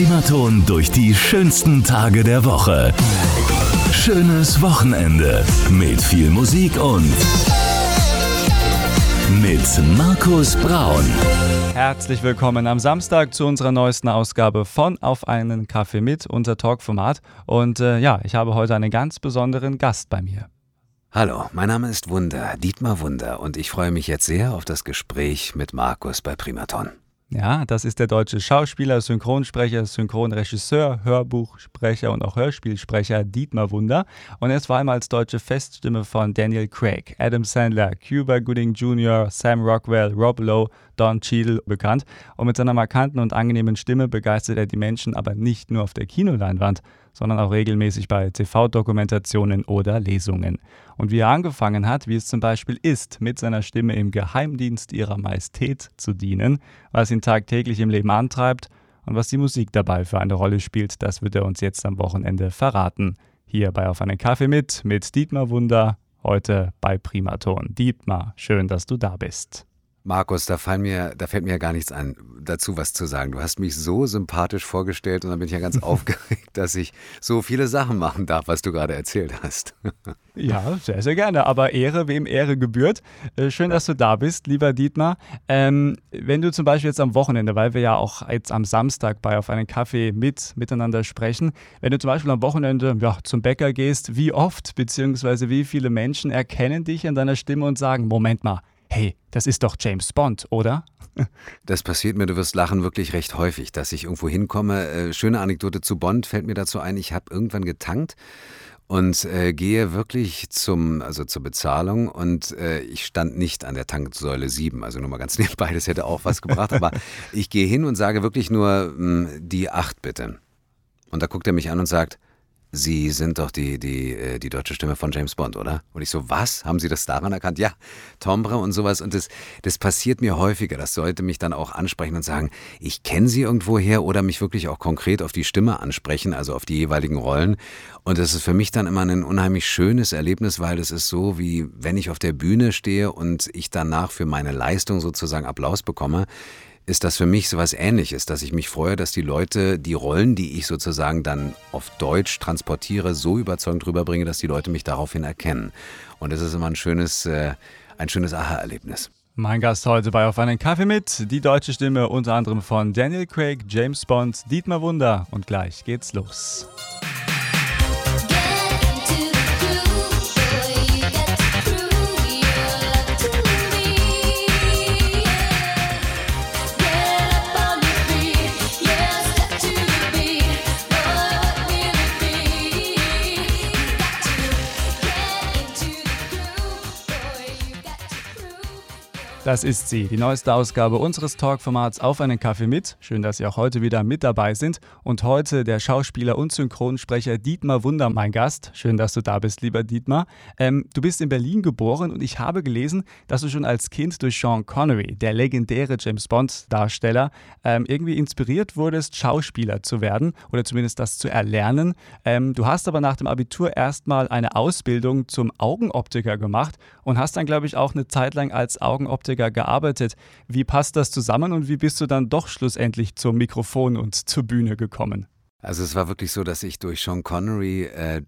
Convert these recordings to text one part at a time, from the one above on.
Primaton durch die schönsten Tage der Woche. Schönes Wochenende mit viel Musik und mit Markus Braun. Herzlich willkommen am Samstag zu unserer neuesten Ausgabe von Auf einen Kaffee mit, unser Talkformat. Und äh, ja, ich habe heute einen ganz besonderen Gast bei mir. Hallo, mein Name ist Wunder, Dietmar Wunder, und ich freue mich jetzt sehr auf das Gespräch mit Markus bei Primaton. Ja, das ist der deutsche Schauspieler, Synchronsprecher, Synchronregisseur, Hörbuchsprecher und auch Hörspielsprecher Dietmar Wunder. Und er ist vor allem als deutsche Feststimme von Daniel Craig, Adam Sandler, Cuba Gooding Jr., Sam Rockwell, Rob Lowe, Don Cheadle bekannt. Und mit seiner markanten und angenehmen Stimme begeistert er die Menschen aber nicht nur auf der Kinoleinwand, sondern auch regelmäßig bei TV-Dokumentationen oder Lesungen. Und wie er angefangen hat, wie es zum Beispiel ist, mit seiner Stimme im Geheimdienst ihrer Majestät zu dienen, was ihn tagtäglich im Leben antreibt und was die Musik dabei für eine Rolle spielt, das wird er uns jetzt am Wochenende verraten. Hier bei Auf einen Kaffee mit, mit Dietmar Wunder, heute bei Primaton. Dietmar, schön, dass du da bist. Markus, da, fallen mir, da fällt mir ja gar nichts ein, dazu was zu sagen. Du hast mich so sympathisch vorgestellt und dann bin ich ja ganz aufgeregt, dass ich so viele Sachen machen darf, was du gerade erzählt hast. ja, sehr, sehr gerne. Aber Ehre, wem Ehre gebührt. Äh, schön, dass du da bist, lieber Dietmar. Ähm, wenn du zum Beispiel jetzt am Wochenende, weil wir ja auch jetzt am Samstag bei auf einen Kaffee mit miteinander sprechen, wenn du zum Beispiel am Wochenende ja, zum Bäcker gehst, wie oft bzw. wie viele Menschen erkennen dich in deiner Stimme und sagen, Moment mal, hey, das ist doch James Bond, oder? Das passiert mir, du wirst lachen, wirklich recht häufig, dass ich irgendwo hinkomme. Äh, schöne Anekdote zu Bond fällt mir dazu ein. Ich habe irgendwann getankt und äh, gehe wirklich zum, also zur Bezahlung und äh, ich stand nicht an der Tanksäule 7, also nur mal ganz nebenbei, das hätte auch was gebracht, aber ich gehe hin und sage wirklich nur mh, hm, die 8 bitte. Und da guckt er mich an und sagt, Sie sind doch die, die, äh, die deutsche Stimme von James Bond, oder? Und ich so, was? Haben Sie das daran erkannt? Ja, Tombre und sowas. Und das, das passiert mir häufiger, dass Leute mich dann auch ansprechen und sagen, ich kenne Sie irgendwoher oder mich wirklich auch konkret auf die Stimme ansprechen, also auf die jeweiligen Rollen. Und das ist für mich dann immer ein unheimlich schönes Erlebnis, weil es ist so, wie wenn ich auf der Bühne stehe und ich danach für meine Leistung sozusagen Applaus bekomme ist das für mich so was ähnliches, dass ich mich freue, dass die Leute die Rollen, die ich sozusagen dann auf Deutsch transportiere, so überzeugend rüberbringe, dass die Leute mich daraufhin erkennen. Und das ist immer ein schönes, äh, ein schönes Aha-Erlebnis. Mein Gast heute bei Auf einen Kaffee mit, die deutsche Stimme unter anderem von Daniel Craig, James Bond, Dietmar Wunder und gleich geht's los. Das ist sie, die neueste Ausgabe unseres Talkformats Auf einen Kaffee mit. Schön, dass Sie auch heute wieder mit dabei sind. Und heute der Schauspieler und Synchronsprecher Dietmar Wunder, mein Gast. Schön, dass du da bist, lieber Dietmar. Ähm, du bist in Berlin geboren und ich habe gelesen, dass du schon als Kind durch Sean Connery, der legendäre James Bond-Darsteller, ähm, irgendwie inspiriert wurdest, Schauspieler zu werden oder zumindest das zu erlernen. Ähm, du hast aber nach dem Abitur erstmal eine Ausbildung zum Augenoptiker gemacht und hast dann, glaube ich, auch eine Zeit lang als Augenoptiker Optiker gearbeitet. Wie passt das zusammen und wie bist du dann doch schlussendlich zum Mikrofon und zur Bühne gekommen? Also es war wirklich so, dass ich durch Sean Connery äh,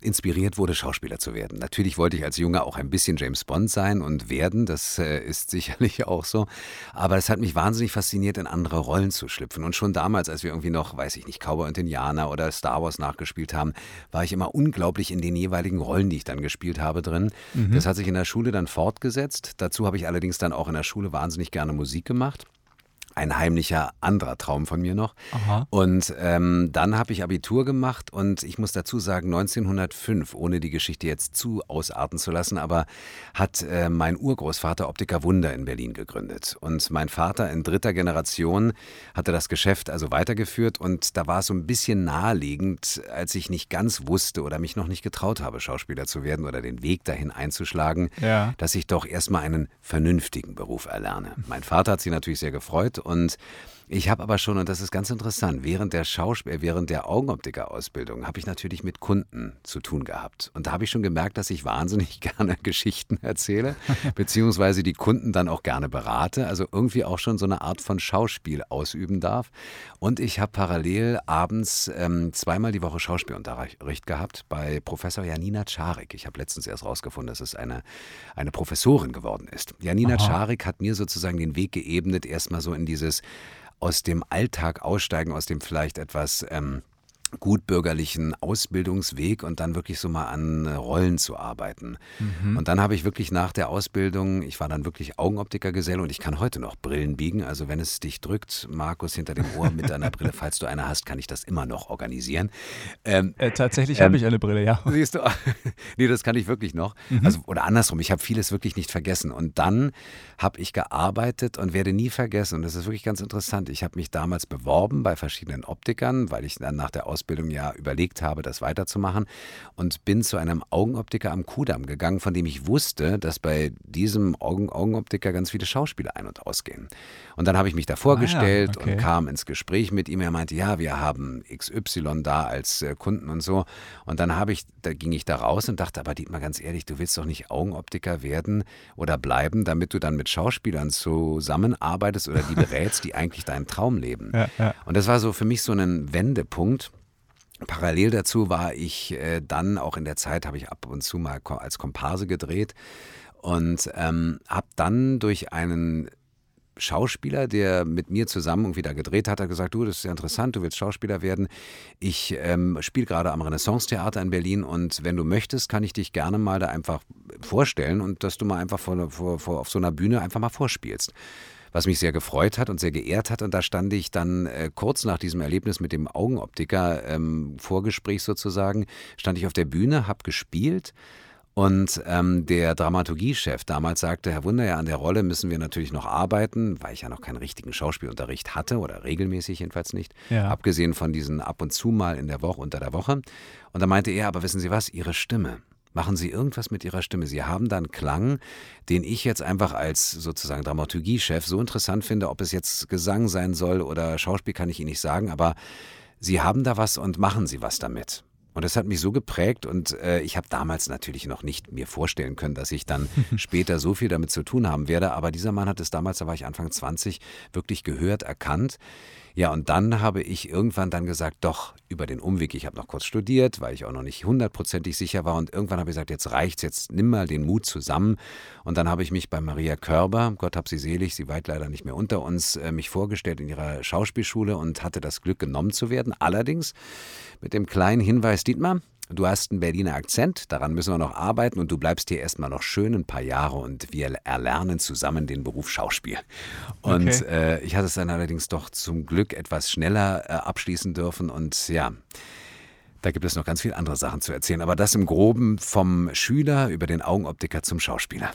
inspiriert wurde, Schauspieler zu werden. Natürlich wollte ich als Junge auch ein bisschen James Bond sein und werden, das äh, ist sicherlich auch so. Aber es hat mich wahnsinnig fasziniert, in andere Rollen zu schlüpfen. Und schon damals, als wir irgendwie noch, weiß ich nicht, Cowboy und Indianer oder Star Wars nachgespielt haben, war ich immer unglaublich in den jeweiligen Rollen, die ich dann gespielt habe, drin. Mhm. Das hat sich in der Schule dann fortgesetzt. Dazu habe ich allerdings dann auch in der Schule wahnsinnig gerne Musik gemacht ein heimlicher anderer Traum von mir noch. Aha. Und ähm, dann habe ich Abitur gemacht und ich muss dazu sagen, 1905, ohne die Geschichte jetzt zu ausarten zu lassen, aber hat äh, mein Urgroßvater Optiker Wunder in Berlin gegründet. Und mein Vater in dritter Generation hatte das Geschäft also weitergeführt und da war es so ein bisschen naheliegend, als ich nicht ganz wusste oder mich noch nicht getraut habe, Schauspieler zu werden oder den Weg dahin einzuschlagen, ja. dass ich doch erstmal einen vernünftigen Beruf erlerne. Mein Vater hat sich natürlich sehr gefreut und Ich habe aber schon, und das ist ganz interessant, während der Schauspiel, während der Augenoptiker-Ausbildung habe ich natürlich mit Kunden zu tun gehabt. Und da habe ich schon gemerkt, dass ich wahnsinnig gerne Geschichten erzähle, beziehungsweise die Kunden dann auch gerne berate. Also irgendwie auch schon so eine Art von Schauspiel ausüben darf. Und ich habe parallel abends ähm, zweimal die Woche Schauspielunterricht gehabt bei Professor Janina Czarik. Ich habe letztens erst rausgefunden, dass es eine, eine Professorin geworden ist. Janina Aha. Czarik hat mir sozusagen den Weg geebnet, erstmal so in dieses aus dem Alltag aussteigen, aus dem vielleicht etwas ähm, gutbürgerlichen Ausbildungsweg und dann wirklich so mal an äh, Rollen zu arbeiten. Mhm. Und dann habe ich wirklich nach der Ausbildung, ich war dann wirklich Augenoptikergeselle und ich kann heute noch Brillen biegen. Also wenn es dich drückt, Markus, hinter dem Ohr mit deiner Brille, falls du eine hast, kann ich das immer noch organisieren. Ähm, äh, tatsächlich ähm, habe ich eine Brille, ja. Siehst du? nee, das kann ich wirklich noch. Mhm. Also, oder andersrum, ich habe vieles wirklich nicht vergessen. Und dann habe ich gearbeitet und werde nie vergessen, und das ist wirklich ganz interessant, ich habe mich damals beworben bei verschiedenen Optikern, weil ich dann nach der Ausbildung Ausbildung ja überlegt habe, das weiterzumachen und bin zu einem Augenoptiker am Kudamm gegangen, von dem ich wusste, dass bei diesem Augen Augenoptiker ganz viele Schauspieler ein- und ausgehen. Und dann habe ich mich da vorgestellt ah, ja, okay. und kam ins Gespräch mit ihm. Er meinte, ja, wir haben XY da als äh, Kunden und so. Und dann habe ich, da ging ich da raus und dachte, aber Dietmar, ganz ehrlich, du willst doch nicht Augenoptiker werden oder bleiben, damit du dann mit Schauspielern zusammenarbeitest oder die berätst, die eigentlich deinen Traum leben. Ja, ja. Und das war so für mich so ein Wendepunkt. Parallel dazu war ich äh, dann auch in der Zeit, habe ich ab und zu mal als Komparse gedreht und ähm, habe dann durch einen Schauspieler, der mit mir zusammen irgendwie da gedreht hat, hat gesagt, du, das ist ja interessant, du willst Schauspieler werden. Ich ähm, spiele gerade am Renaissance-Theater in Berlin und wenn du möchtest, kann ich dich gerne mal da einfach vorstellen und dass du mal einfach vor, vor, vor auf so einer Bühne einfach mal vorspielst was mich sehr gefreut hat und sehr geehrt hat. Und da stand ich dann äh, kurz nach diesem Erlebnis mit dem Augenoptiker, ähm, Vorgespräch sozusagen, stand ich auf der Bühne, habe gespielt. Und ähm, der Dramaturgiechef damals sagte, Herr Wunder, ja, an der Rolle müssen wir natürlich noch arbeiten, weil ich ja noch keinen richtigen Schauspielunterricht hatte oder regelmäßig jedenfalls nicht, ja. abgesehen von diesen ab und zu mal in der Woche, unter der Woche. Und da meinte er, aber wissen Sie was, Ihre Stimme, machen Sie irgendwas mit Ihrer Stimme. Sie haben dann Klang, den ich jetzt einfach als sozusagen Dramaturgiechef so interessant finde, ob es jetzt Gesang sein soll oder Schauspiel, kann ich Ihnen nicht sagen, aber Sie haben da was und machen Sie was damit. Und das hat mich so geprägt und äh, ich habe damals natürlich noch nicht mir vorstellen können, dass ich dann später so viel damit zu tun haben werde. Aber dieser Mann hat es damals, da war ich Anfang 20, wirklich gehört, erkannt. Ja, und dann habe ich irgendwann dann gesagt, doch, über den Umweg, ich habe noch kurz studiert, weil ich auch noch nicht hundertprozentig sicher war. Und irgendwann habe ich gesagt, jetzt reicht's, jetzt nimm mal den Mut zusammen. Und dann habe ich mich bei Maria Körber, Gott hab sie selig, sie weit leider nicht mehr unter uns, äh, mich vorgestellt in ihrer Schauspielschule und hatte das Glück, genommen zu werden. Allerdings mit dem kleinen Hinweis, Dietmar, Du hast einen Berliner Akzent, daran müssen wir noch arbeiten und du bleibst hier erstmal noch schön ein paar Jahre und wir erlernen zusammen den Beruf Schauspiel. Und okay. äh, ich hatte es dann allerdings doch zum Glück etwas schneller äh, abschließen dürfen und ja. Da gibt es noch ganz viele andere Sachen zu erzählen, aber das im Groben vom Schüler über den Augenoptiker zum Schauspieler.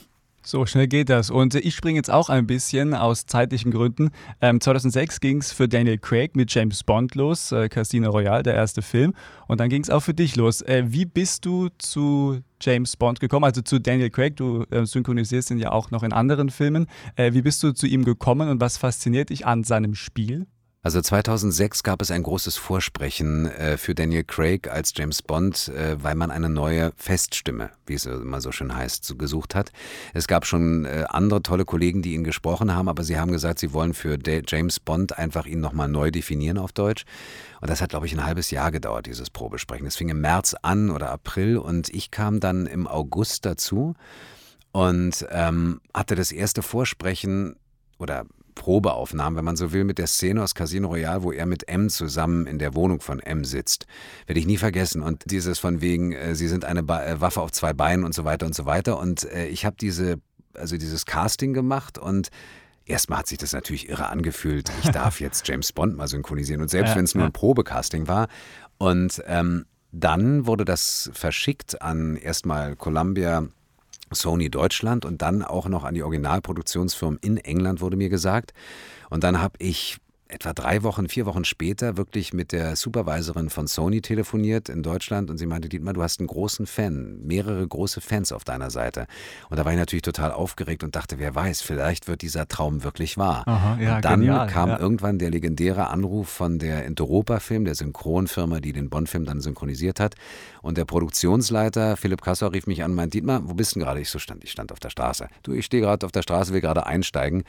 So schnell geht das. Und ich springe jetzt auch ein bisschen aus zeitlichen Gründen. Ähm, 2006 ging es für Daniel Craig mit James Bond los, äh, Casino Royale, der erste Film. Und dann ging es auch für dich los. Äh, wie bist du zu James Bond gekommen, also zu Daniel Craig? Du äh, synchronisierst ihn ja auch noch in anderen Filmen. Äh, wie bist du zu ihm gekommen und was fasziniert dich an seinem Spiel? Also 2006 gab es ein großes Vorsprechen äh, für Daniel Craig als James Bond, äh, weil man eine neue Feststimme, wie es immer so schön heißt, so gesucht hat. Es gab schon äh, andere tolle Kollegen, die ihn gesprochen haben, aber sie haben gesagt, sie wollen für De James Bond einfach ihn nochmal neu definieren auf Deutsch. Und das hat, glaube ich, ein halbes Jahr gedauert, dieses Probesprechen. Es fing im März an oder April und ich kam dann im August dazu und ähm, hatte das erste Vorsprechen oder Probeaufnahmen, wenn man so will, mit der Szene aus Casino Royale, wo er mit M zusammen in der Wohnung von M sitzt. Werde ich nie vergessen. Und dieses von wegen, äh, sie sind eine ba äh, Waffe auf zwei Beinen und so weiter und so weiter. Und äh, ich habe diese, also dieses Casting gemacht und Erstmal hat sich das natürlich irre angefühlt. Ich darf jetzt James Bond mal synchronisieren. Und selbst ja, wenn es nur ein Probecasting war. Und ähm, dann wurde das verschickt an erstmal Columbia Sony Deutschland und dann auch noch an die Originalproduktionsfirmen in England, wurde mir gesagt. Und dann habe ich etwa drei Wochen, vier Wochen später wirklich mit der Supervisorin von Sony telefoniert in Deutschland und sie meinte, Dietmar, du hast einen großen Fan, mehrere große Fans auf deiner Seite. Und da war ich natürlich total aufgeregt und dachte, wer weiß, vielleicht wird dieser Traum wirklich wahr. Aha, ja, und dann genial, kam ja. irgendwann der legendäre Anruf von der Interopa-Film, der Synchronfirma, die den Bond-Film dann synchronisiert hat. Und der Produktionsleiter Philipp Kassor rief mich an und meinte, Dietmar, wo bist du denn gerade? Ich so stand, ich stand auf der Straße. Du, ich stehe gerade auf der Straße, will gerade einsteigen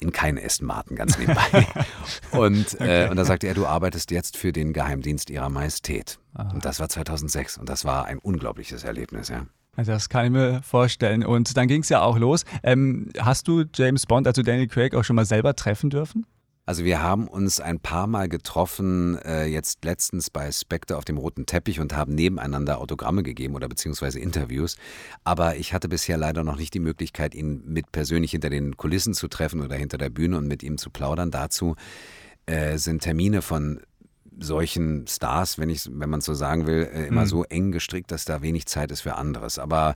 in keinen Aston Martin ganz nebenbei. und, äh, und da sagte er, du arbeitest jetzt für den Geheimdienst ihrer Majestät. Und das war 2006 und das war ein unglaubliches Erlebnis, ja. Also Das kann ich mir vorstellen. Und dann ging es ja auch los. Ähm, hast du James Bond, also Daniel Craig, auch schon mal selber treffen dürfen? Also wir haben uns ein paar Mal getroffen, äh, jetzt letztens bei Spectre auf dem roten Teppich und haben nebeneinander Autogramme gegeben oder beziehungsweise Interviews. Aber ich hatte bisher leider noch nicht die Möglichkeit, ihn mit persönlich hinter den Kulissen zu treffen oder hinter der Bühne und mit ihm zu plaudern. Dazu äh, sind Termine von solchen Stars, wenn ich, wenn man so sagen will, äh, immer Mhm. so eng gestrickt, dass da wenig Zeit ist für anderes. Aber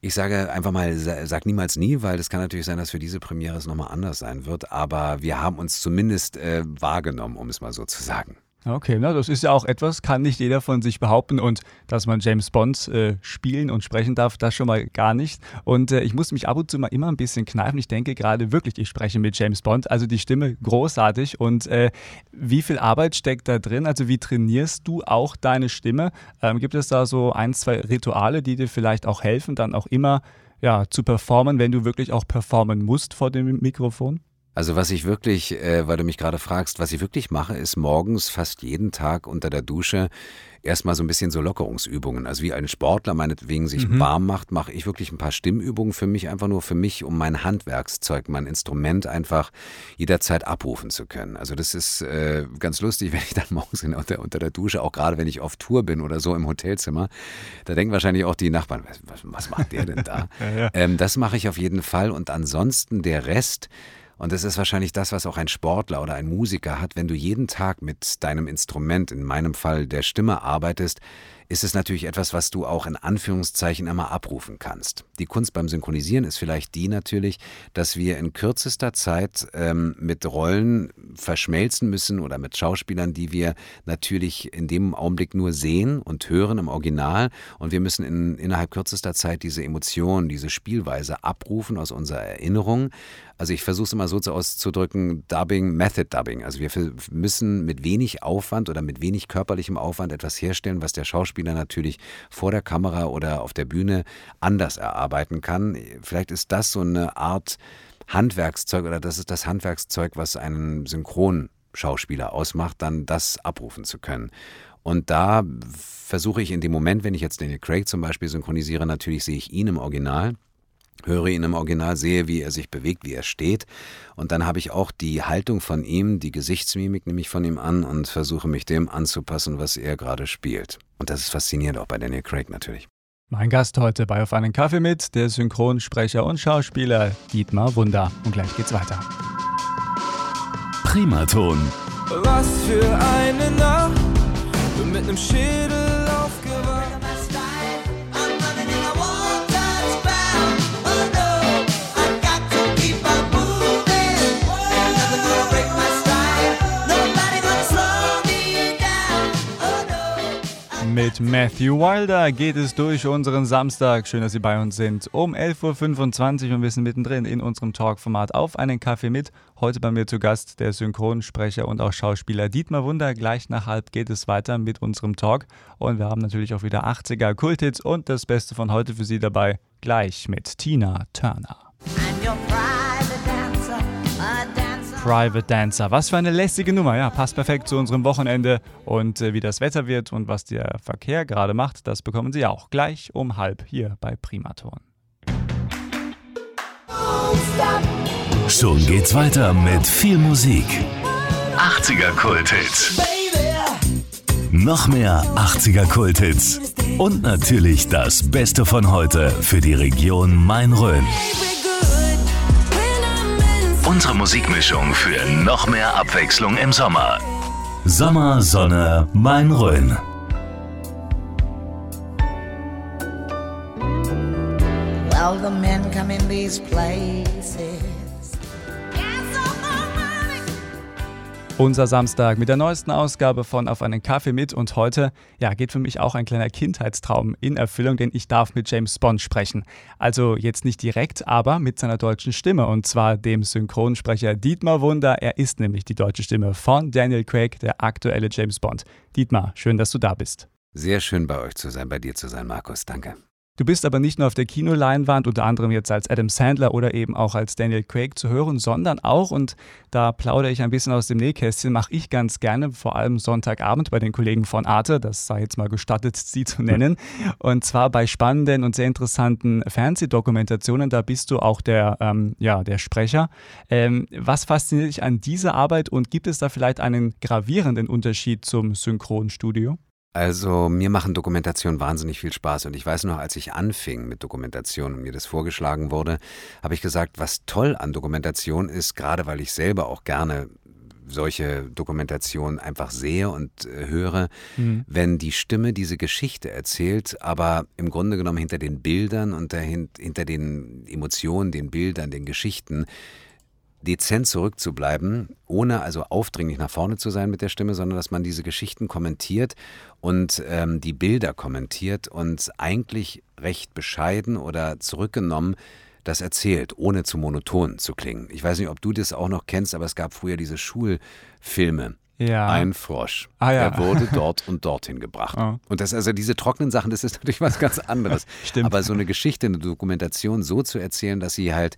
ich sage einfach mal, sa- sag niemals nie, weil es kann natürlich sein, dass für diese Premiere es nochmal anders sein wird. Aber wir haben uns zumindest äh, wahrgenommen, um es mal so zu sagen. Okay, na, das ist ja auch etwas, kann nicht jeder von sich behaupten und dass man James Bond äh, spielen und sprechen darf, das schon mal gar nicht. Und äh, ich muss mich ab und zu mal immer ein bisschen kneifen. Ich denke gerade wirklich, ich spreche mit James Bond, also die Stimme großartig. Und äh, wie viel Arbeit steckt da drin? Also wie trainierst du auch deine Stimme? Ähm, gibt es da so ein, zwei Rituale, die dir vielleicht auch helfen, dann auch immer ja, zu performen, wenn du wirklich auch performen musst vor dem Mikrofon? Also was ich wirklich, äh, weil du mich gerade fragst, was ich wirklich mache, ist morgens fast jeden Tag unter der Dusche erstmal so ein bisschen so Lockerungsübungen. Also wie ein Sportler meinetwegen sich Mhm. warm macht, mache ich wirklich ein paar Stimmübungen für mich, einfach nur für mich, um mein Handwerkszeug, mein Instrument einfach jederzeit abrufen zu können. Also das ist äh, ganz lustig, wenn ich dann morgens unter, unter der Dusche, auch gerade wenn ich auf Tour bin oder so im Hotelzimmer, da denken wahrscheinlich auch die Nachbarn, was, was, was macht der denn da? Ja, ja. Ähm, das mache ich auf jeden Fall und ansonsten der Rest, und das ist wahrscheinlich das, was auch ein Sportler oder ein Musiker hat, wenn du jeden Tag mit deinem Instrument, in meinem Fall der Stimme, arbeitest, ist es natürlich etwas, was du auch in Anführungszeichen immer abrufen kannst. Die Kunst beim Synchronisieren ist vielleicht die natürlich, dass wir in kürzester Zeit ähm, mit Rollen verschmelzen müssen oder mit Schauspielern, die wir natürlich in dem Augenblick nur sehen und hören im Original. Und wir müssen in, innerhalb kürzester Zeit diese Emotion, diese Spielweise abrufen aus unserer Erinnerung. Also ich versuche es immer so zu auszudrücken, Dubbing, Method Dubbing. Also wir müssen mit wenig Aufwand oder mit wenig körperlichem Aufwand etwas herstellen, was der Schauspieler natürlich vor der Kamera oder auf der Bühne anders erarbeiten kann. Vielleicht ist das so eine Art Handwerkszeug oder das ist das Handwerkszeug, was einen Synchronschauspieler ausmacht, dann das abrufen zu können. Und da versuche ich in dem Moment, wenn ich jetzt Daniel Craig zum Beispiel synchronisiere, natürlich sehe ich ihn im Original höre ihn im Original, sehe, wie er sich bewegt, wie er steht. Und dann habe ich auch die Haltung von ihm, die Gesichtsmimik nehme ich von ihm an und versuche mich dem anzupassen, was er gerade spielt. Und das ist faszinierend auch bei Daniel Craig natürlich. Mein Gast heute bei Auf einen Kaffee mit, der Synchronsprecher und Schauspieler Dietmar Wunder. Und gleich geht's weiter. Primaton. Was für eine Nacht, mit nem Schädel Mit Matthew Wilder geht es durch unseren Samstag. Schön, dass Sie bei uns sind. Um 11.25 Uhr und wir sind mittendrin in unserem Talkformat auf einen Kaffee mit. Heute bei mir zu Gast der Synchronsprecher und auch Schauspieler Dietmar Wunder. Gleich nach halb geht es weiter mit unserem Talk. Und wir haben natürlich auch wieder 80er Kulthits und das Beste von heute für Sie dabei. Gleich mit Tina Turner. Private Dancer. Was für eine lästige Nummer. Ja, passt perfekt zu unserem Wochenende. Und äh, wie das Wetter wird und was der Verkehr gerade macht, das bekommen Sie auch gleich um halb hier bei Primaton. Schon geht's weiter mit viel Musik. 80er Kulthits. Noch mehr 80er Kulthits. Und natürlich das Beste von heute für die Region Main-Rhön. Unsere Musikmischung für noch mehr Abwechslung im Sommer. Sommer, Sonne, Main-Rhön. Well, the men come in these places. Unser Samstag mit der neuesten Ausgabe von Auf einen Kaffee mit und heute, ja, geht für mich auch ein kleiner Kindheitstraum in Erfüllung, denn ich darf mit James Bond sprechen. Also jetzt nicht direkt, aber mit seiner deutschen Stimme und zwar dem Synchronsprecher Dietmar Wunder. Er ist nämlich die deutsche Stimme von Daniel Craig, der aktuelle James Bond. Dietmar, schön, dass du da bist. Sehr schön bei euch zu sein, bei dir zu sein, Markus. Danke. Du bist aber nicht nur auf der Kinoleinwand, unter anderem jetzt als Adam Sandler oder eben auch als Daniel Craig zu hören, sondern auch, und da plaudere ich ein bisschen aus dem Nähkästchen, mache ich ganz gerne, vor allem Sonntagabend bei den Kollegen von Arte, das sei jetzt mal gestattet, sie zu nennen, und zwar bei spannenden und sehr interessanten Fernsehdokumentationen, da bist du auch der, ähm, ja, der Sprecher. Ähm, was fasziniert dich an dieser Arbeit und gibt es da vielleicht einen gravierenden Unterschied zum Synchronstudio? Also mir machen Dokumentationen wahnsinnig viel Spaß und ich weiß noch, als ich anfing mit Dokumentation und mir das vorgeschlagen wurde, habe ich gesagt, was toll an Dokumentation ist, gerade weil ich selber auch gerne solche Dokumentationen einfach sehe und äh, höre, mhm. wenn die Stimme diese Geschichte erzählt, aber im Grunde genommen hinter den Bildern und dahin, hinter den Emotionen, den Bildern, den Geschichten dezent zurückzubleiben, ohne also aufdringlich nach vorne zu sein mit der Stimme, sondern dass man diese Geschichten kommentiert und ähm, die Bilder kommentiert und eigentlich recht bescheiden oder zurückgenommen das erzählt, ohne zu monoton zu klingen. Ich weiß nicht, ob du das auch noch kennst, aber es gab früher diese Schulfilme ja. Ein Frosch. Ah, ja. Er wurde dort und dorthin gebracht. Oh. Und das, also diese trockenen Sachen, das ist natürlich was ganz anderes. Stimmt. Aber so eine Geschichte, eine Dokumentation so zu erzählen, dass sie halt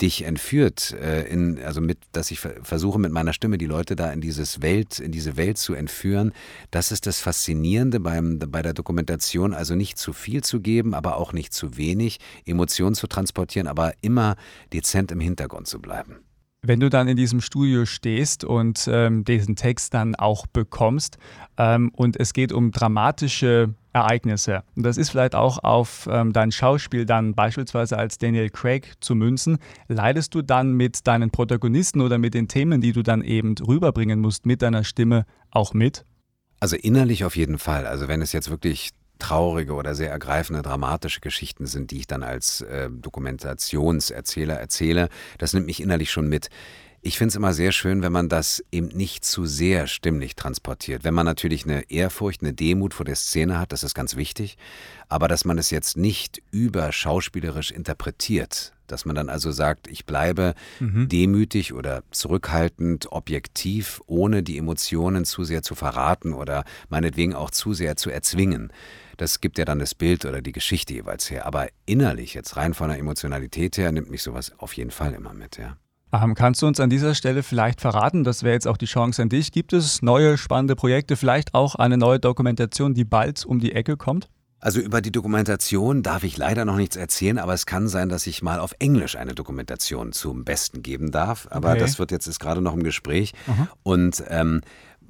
dich entführt, äh, in, also mit, dass ich versuche mit meiner Stimme die Leute da in dieses Welt, in diese Welt zu entführen, das ist das Faszinierende beim, bei der Dokumentation, also nicht zu viel zu geben, aber auch nicht zu wenig, Emotionen zu transportieren, aber immer dezent im Hintergrund zu bleiben. Wenn du dann in diesem Studio stehst und ähm, diesen Text dann auch bekommst ähm, und es geht um dramatische Ereignisse, und das ist vielleicht auch auf ähm, dein Schauspiel dann beispielsweise als Daniel Craig zu münzen, leidest du dann mit deinen Protagonisten oder mit den Themen, die du dann eben rüberbringen musst, mit deiner Stimme auch mit? Also innerlich auf jeden Fall. Also wenn es jetzt wirklich traurige oder sehr ergreifende, dramatische Geschichten sind, die ich dann als äh, Dokumentationserzähler erzähle. Das nimmt mich innerlich schon mit. Ich finde es immer sehr schön, wenn man das eben nicht zu sehr stimmlich transportiert. Wenn man natürlich eine Ehrfurcht, eine Demut vor der Szene hat, das ist ganz wichtig, aber dass man es jetzt nicht überschauspielerisch interpretiert, dass man dann also sagt, ich bleibe mhm. demütig oder zurückhaltend, objektiv, ohne die Emotionen zu sehr zu verraten oder meinetwegen auch zu sehr zu erzwingen. Das gibt ja dann das Bild oder die Geschichte jeweils her. Aber innerlich, jetzt rein von der Emotionalität her, nimmt mich sowas auf jeden Fall immer mit, ja. Ähm, kannst du uns an dieser Stelle vielleicht verraten, das wäre jetzt auch die Chance an dich, gibt es neue spannende Projekte, vielleicht auch eine neue Dokumentation, die bald um die Ecke kommt? Also über die Dokumentation darf ich leider noch nichts erzählen, aber es kann sein, dass ich mal auf Englisch eine Dokumentation zum Besten geben darf. Aber okay. das wird jetzt ist gerade noch im Gespräch. Mhm. Und ähm,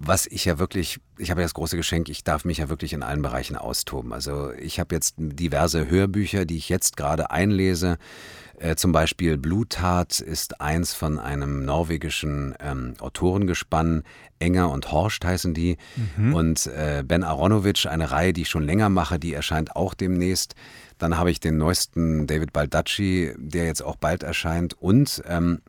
was ich ja wirklich, ich habe ja das große Geschenk, ich darf mich ja wirklich in allen Bereichen austoben. Also ich habe jetzt diverse Hörbücher, die ich jetzt gerade einlese. Äh, zum Beispiel Bluttat ist eins von einem norwegischen ähm, Autorengespann. Enger und Horst heißen die. Mhm. Und äh, Ben Aronovic, eine Reihe, die ich schon länger mache, die erscheint auch demnächst. Dann habe ich den neuesten David Baldacci, der jetzt auch bald erscheint. Und ähm,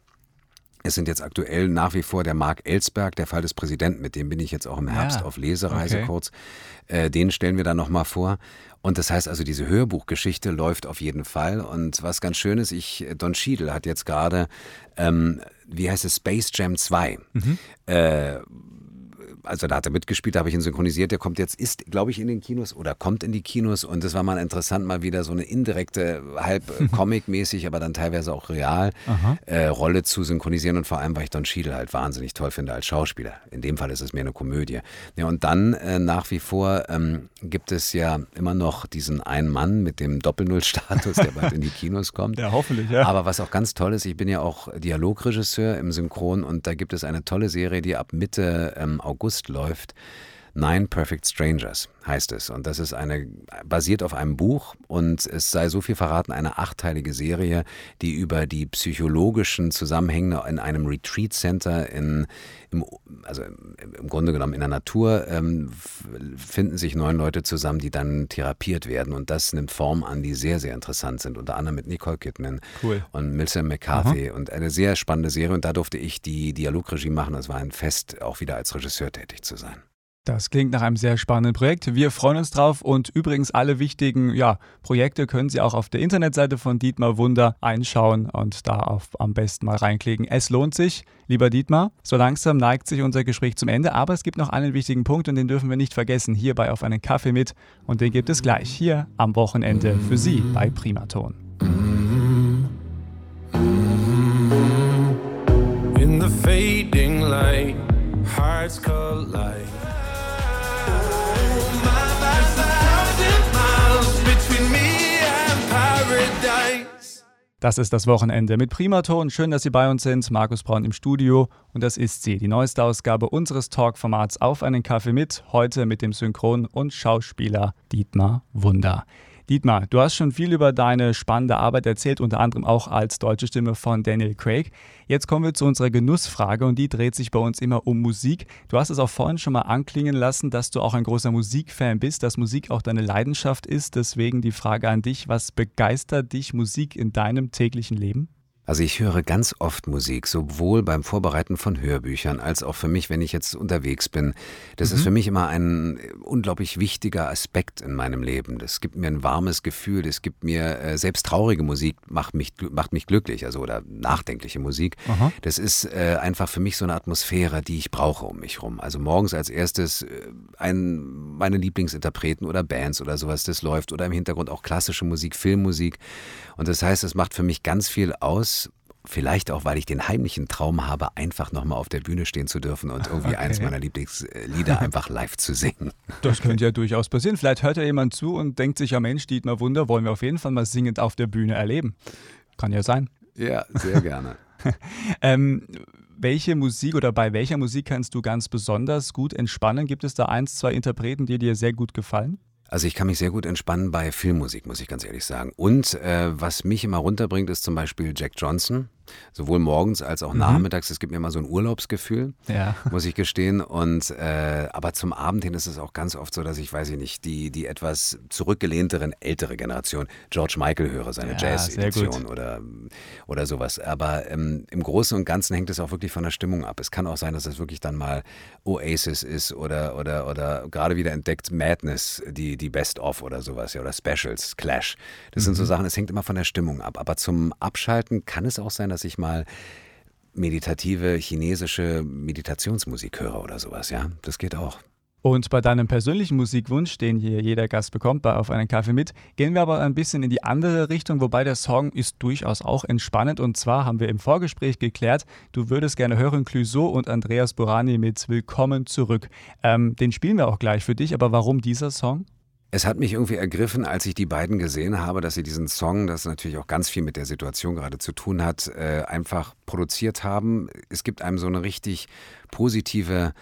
es sind jetzt aktuell nach wie vor der Mark Ellsberg, der Fall des Präsidenten, mit dem bin ich jetzt auch im Herbst ja, auf Lesereise okay. kurz. Äh, den stellen wir dann nochmal vor. Und das heißt also, diese Hörbuchgeschichte läuft auf jeden Fall. Und was ganz schön ist, ich, Don Schiedel hat jetzt gerade, ähm, wie heißt es, Space Jam 2. Mhm. Äh, also da hat er mitgespielt, da habe ich ihn synchronisiert. Der kommt jetzt, ist, glaube ich, in den Kinos oder kommt in die Kinos. Und das war mal interessant, mal wieder so eine indirekte, halb Comic-mäßig, aber dann teilweise auch real äh, Rolle zu synchronisieren. Und vor allem, weil ich Don Schiedel halt wahnsinnig toll finde als Schauspieler. In dem Fall ist es mehr eine Komödie. Ja, und dann äh, nach wie vor ähm, gibt es ja immer noch diesen einen Mann mit dem Doppel-Null-Status, der bald in die Kinos kommt. Ja, hoffentlich, ja. Aber was auch ganz toll ist, ich bin ja auch Dialogregisseur im Synchron und da gibt es eine tolle Serie, die ab Mitte ähm, August läuft. Nine Perfect Strangers heißt es. Und das ist eine, basiert auf einem Buch und es sei so viel verraten, eine achtteilige Serie, die über die psychologischen Zusammenhänge in einem Retreat Center in, im, also im Grunde genommen in der Natur ähm, finden sich neun Leute zusammen, die dann therapiert werden. Und das nimmt Form an, die sehr, sehr interessant sind. Unter anderem mit Nicole Kidman cool. und Millicent McCarthy. Aha. Und eine sehr spannende Serie. Und da durfte ich die Dialogregie machen. Es war ein Fest, auch wieder als Regisseur tätig zu sein. Das klingt nach einem sehr spannenden Projekt. Wir freuen uns drauf und übrigens alle wichtigen ja, Projekte können Sie auch auf der Internetseite von Dietmar Wunder einschauen und da auf, am besten mal reinklicken. Es lohnt sich, lieber Dietmar. So langsam neigt sich unser Gespräch zum Ende, aber es gibt noch einen wichtigen Punkt und den dürfen wir nicht vergessen. Hierbei auf einen Kaffee mit und den gibt es gleich hier am Wochenende für Sie bei Primaton. In the fading light, hearts collide. Das ist das Wochenende mit Primaton. Schön, dass Sie bei uns sind. Markus Braun im Studio. Und das ist sie, die neueste Ausgabe unseres Talk-Formats Auf einen Kaffee mit. Heute mit dem Synchron- und Schauspieler Dietmar Wunder. Dietmar, du hast schon viel über deine spannende Arbeit erzählt, unter anderem auch als deutsche Stimme von Daniel Craig. Jetzt kommen wir zu unserer Genussfrage und die dreht sich bei uns immer um Musik. Du hast es auch vorhin schon mal anklingen lassen, dass du auch ein großer Musikfan bist, dass Musik auch deine Leidenschaft ist. Deswegen die Frage an dich, was begeistert dich Musik in deinem täglichen Leben? Also ich höre ganz oft Musik, sowohl beim Vorbereiten von Hörbüchern als auch für mich, wenn ich jetzt unterwegs bin. Das mhm. ist für mich immer ein unglaublich wichtiger Aspekt in meinem Leben. Das gibt mir ein warmes Gefühl, das gibt mir äh, selbst traurige Musik macht mich macht mich glücklich, also oder nachdenkliche Musik. Aha. Das ist äh, einfach für mich so eine Atmosphäre, die ich brauche um mich rum. Also morgens als erstes äh, ein meine Lieblingsinterpreten oder Bands oder sowas, das läuft oder im Hintergrund auch klassische Musik, Filmmusik und das heißt, es macht für mich ganz viel aus. Vielleicht auch, weil ich den heimlichen Traum habe, einfach nochmal auf der Bühne stehen zu dürfen und irgendwie okay. eins meiner Lieblingslieder einfach live zu singen. Das könnte ja durchaus passieren. Vielleicht hört ja jemand zu und denkt sich, ja Mensch, Dietmar Wunder, wollen wir auf jeden Fall mal singend auf der Bühne erleben. Kann ja sein. Ja, sehr gerne. ähm, welche Musik oder bei welcher Musik kannst du ganz besonders gut entspannen? Gibt es da eins, zwei Interpreten, die dir sehr gut gefallen? Also ich kann mich sehr gut entspannen bei Filmmusik, muss ich ganz ehrlich sagen. Und äh, was mich immer runterbringt, ist zum Beispiel Jack Johnson sowohl morgens als auch mhm. nachmittags. Es gibt mir immer so ein Urlaubsgefühl, ja. muss ich gestehen. Und äh, aber zum Abend hin ist es auch ganz oft so, dass ich, weiß ich nicht, die, die etwas zurückgelehnteren ältere Generation, George Michael höre, seine ja, Jazz-Edition oder, oder sowas. Aber ähm, im Großen und Ganzen hängt es auch wirklich von der Stimmung ab. Es kann auch sein, dass es wirklich dann mal Oasis ist oder, oder, oder gerade wieder entdeckt Madness, die, die Best-of oder sowas, ja, oder Specials, Clash. Das mhm. sind so mhm. Sachen, es hängt immer von der Stimmung ab. Aber zum Abschalten kann es auch sein, dass ich mal meditative chinesische Meditationsmusik höre oder sowas, ja. Das geht auch. Und bei deinem persönlichen Musikwunsch, den hier jeder Gast bekommt, bei Auf einen Kaffee mit, gehen wir aber ein bisschen in die andere Richtung, wobei der Song ist durchaus auch entspannend. Und zwar haben wir im Vorgespräch geklärt, du würdest gerne hören Clouseau und Andreas Burani mit Willkommen zurück. Ähm, den spielen wir auch gleich für dich, aber warum dieser Song? Es hat mich irgendwie ergriffen, als ich die beiden gesehen habe, dass sie diesen Song, das natürlich auch ganz viel mit der Situation gerade zu tun hat, äh, einfach produziert haben. Es gibt einem so eine richtig positive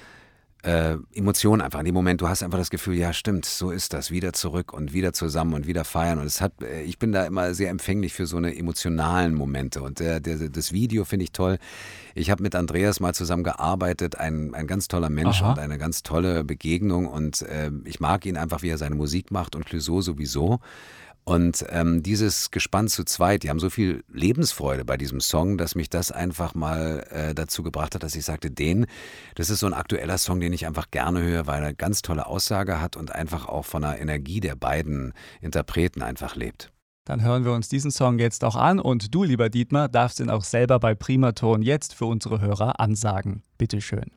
äh, Emotionen einfach in dem Moment. Du hast einfach das Gefühl, ja stimmt, so ist das, wieder zurück und wieder zusammen und wieder feiern. Und es hat, äh, ich bin da immer sehr empfänglich für so eine emotionalen Momente. Und der, der, das Video finde ich toll. Ich habe mit Andreas mal zusammen gearbeitet, ein, ein ganz toller Mensch Aha. und eine ganz tolle Begegnung. Und äh, ich mag ihn einfach, wie er seine Musik macht und Clouseau sowieso. Und ähm, dieses Gespann zu zweit, die haben so viel Lebensfreude bei diesem Song, dass mich das einfach mal äh, dazu gebracht hat, dass ich sagte, den, das ist so ein aktueller Song, den ich einfach gerne höre, weil er eine ganz tolle Aussage hat und einfach auch von der Energie der beiden Interpreten einfach lebt. Dann hören wir uns diesen Song jetzt auch an und du, lieber Dietmar, darfst ihn auch selber bei Primaton jetzt für unsere Hörer ansagen. Bitteschön.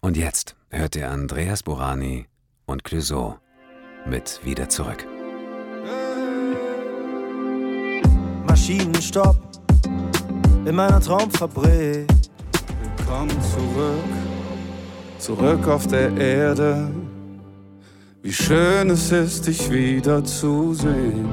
Und jetzt hört ihr Andreas Borani und Clouseau mit Wieder zurück. Maschinenstopp in meiner Traumfabrik. Willkommen zurück, zurück auf der Erde. Wie schön es ist, dich wiederzusehen.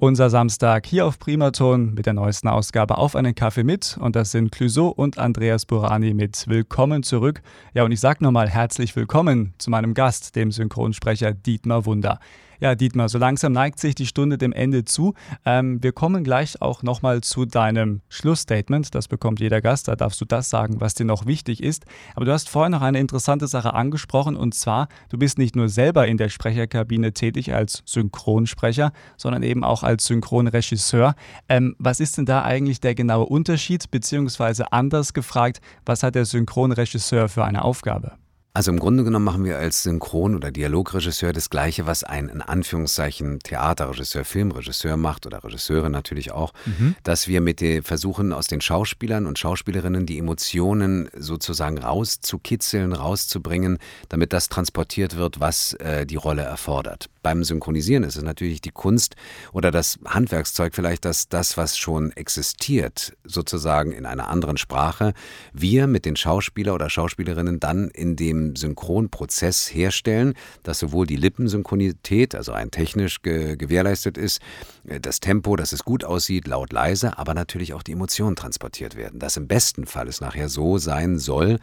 Unser Samstag hier auf Primaton mit der neuesten Ausgabe auf einen Kaffee mit. Und das sind Clouseau und Andreas Burani mit Willkommen zurück. Ja, und ich sage nochmal herzlich willkommen zu meinem Gast, dem Synchronsprecher Dietmar Wunder. Ja, Dietmar, so langsam neigt sich die Stunde dem Ende zu. Ähm, wir kommen gleich auch nochmal zu deinem Schlussstatement. Das bekommt jeder Gast. Da darfst du das sagen, was dir noch wichtig ist. Aber du hast vorhin noch eine interessante Sache angesprochen. Und zwar, du bist nicht nur selber in der Sprecherkabine tätig als Synchronsprecher, sondern eben auch als Synchronregisseur. Ähm, was ist denn da eigentlich der genaue Unterschied? Beziehungsweise anders gefragt, was hat der Synchronregisseur für eine Aufgabe? Also im Grunde genommen machen wir als Synchron- oder Dialogregisseur das Gleiche, was ein in Anführungszeichen Theaterregisseur, Filmregisseur macht oder Regisseure natürlich auch, mhm. dass wir mit den versuchen aus den Schauspielern und Schauspielerinnen die Emotionen sozusagen rauszukitzeln, rauszubringen, damit das transportiert wird, was äh, die Rolle erfordert. Beim Synchronisieren ist es natürlich die Kunst oder das Handwerkszeug vielleicht, dass das, was schon existiert, sozusagen in einer anderen Sprache, wir mit den Schauspieler oder Schauspielerinnen dann in dem Synchronprozess herstellen, dass sowohl die Lippensynchronität, also rein technisch ge gewährleistet ist, äh, das Tempo, dass es gut aussieht, laut leise, aber natürlich auch die Emotionen transportiert werden. Dass im besten Fall es nachher so sein soll,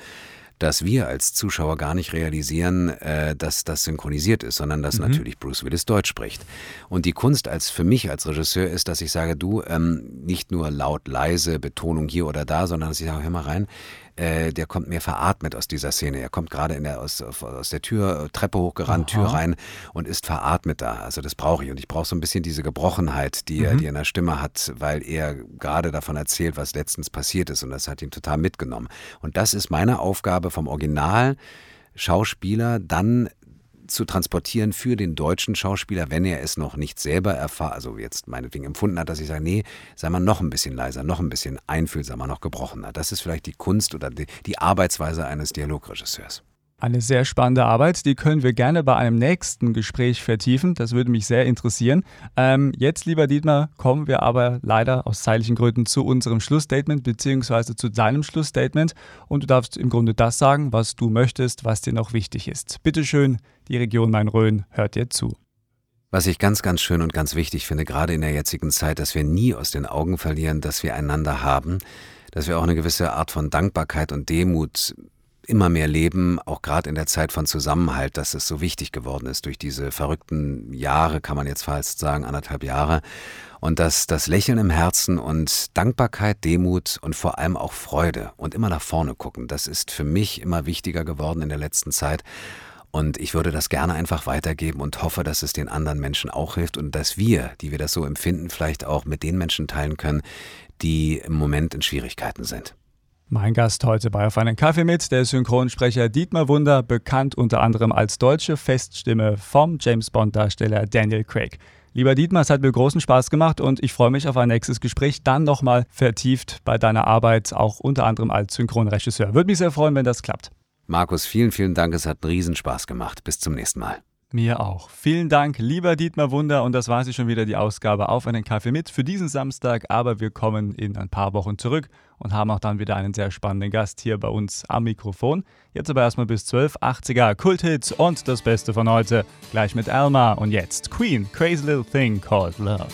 dass wir als Zuschauer gar nicht realisieren, äh, dass das synchronisiert ist, sondern dass mhm. natürlich Bruce Willis Deutsch spricht. Und die Kunst als für mich als Regisseur ist, dass ich sage, du ähm, nicht nur laut, leise, Betonung hier oder da, sondern dass ich sage, hör mal rein, äh, der kommt mehr veratmet aus dieser Szene. Er kommt gerade in der, aus, aus der Tür, Treppe hochgerannt, Aha. Tür rein und ist veratmet da. Also das brauche ich. Und ich brauche so ein bisschen diese Gebrochenheit, die, mhm. er, die er in der Stimme hat, weil er gerade davon erzählt, was letztens passiert ist. Und das hat ihn total mitgenommen. Und das ist meine Aufgabe vom Original. Schauspieler dann zu transportieren für den deutschen Schauspieler, wenn er es noch nicht selber erfahren, also jetzt meinetwegen empfunden hat, dass ich sage, nee, sei mal noch ein bisschen leiser, noch ein bisschen einfühlsamer, noch gebrochener. Das ist vielleicht die Kunst oder die, die Arbeitsweise eines Dialogregisseurs. Eine sehr spannende Arbeit, die können wir gerne bei einem nächsten Gespräch vertiefen. Das würde mich sehr interessieren. Ähm, jetzt, lieber Dietmar, kommen wir aber leider aus zeitlichen Gründen zu unserem Schlussstatement beziehungsweise zu deinem Schlussstatement. Und du darfst im Grunde das sagen, was du möchtest, was dir noch wichtig ist. Bitte schön, die Region Main-Rhön hört dir zu. Was ich ganz, ganz schön und ganz wichtig finde, gerade in der jetzigen Zeit, dass wir nie aus den Augen verlieren, dass wir einander haben, dass wir auch eine gewisse Art von Dankbarkeit und Demut immer mehr leben, auch gerade in der Zeit von Zusammenhalt, dass es so wichtig geworden ist durch diese verrückten Jahre, kann man jetzt fast sagen, anderthalb Jahre. Und dass das Lächeln im Herzen und Dankbarkeit, Demut und vor allem auch Freude und immer nach vorne gucken, das ist für mich immer wichtiger geworden in der letzten Zeit. Und ich würde das gerne einfach weitergeben und hoffe, dass es den anderen Menschen auch hilft und dass wir, die wir das so empfinden, vielleicht auch mit den Menschen teilen können, die im Moment in Schwierigkeiten sind. Mein Gast heute bei Auf einen Kaffee mit, der Synchronsprecher Dietmar Wunder, bekannt unter anderem als deutsche Feststimme vom James Bond-Darsteller Daniel Craig. Lieber Dietmar, es hat mir großen Spaß gemacht und ich freue mich auf ein nächstes Gespräch, dann nochmal vertieft bei deiner Arbeit, auch unter anderem als Synchronregisseur. Würde mich sehr freuen, wenn das klappt. Markus, vielen, vielen Dank. Es hat einen Riesenspaß gemacht. Bis zum nächsten Mal. Mir auch. Vielen Dank, lieber Dietmar Wunder. Und das war sie schon wieder, die Ausgabe auf einen Kaffee mit für diesen Samstag. Aber wir kommen in ein paar Wochen zurück und haben auch dann wieder einen sehr spannenden Gast hier bei uns am Mikrofon. Jetzt aber erstmal bis 12, 80er Kulthits und das Beste von heute. Gleich mit Alma und jetzt Queen, Crazy Little Thing Called Love.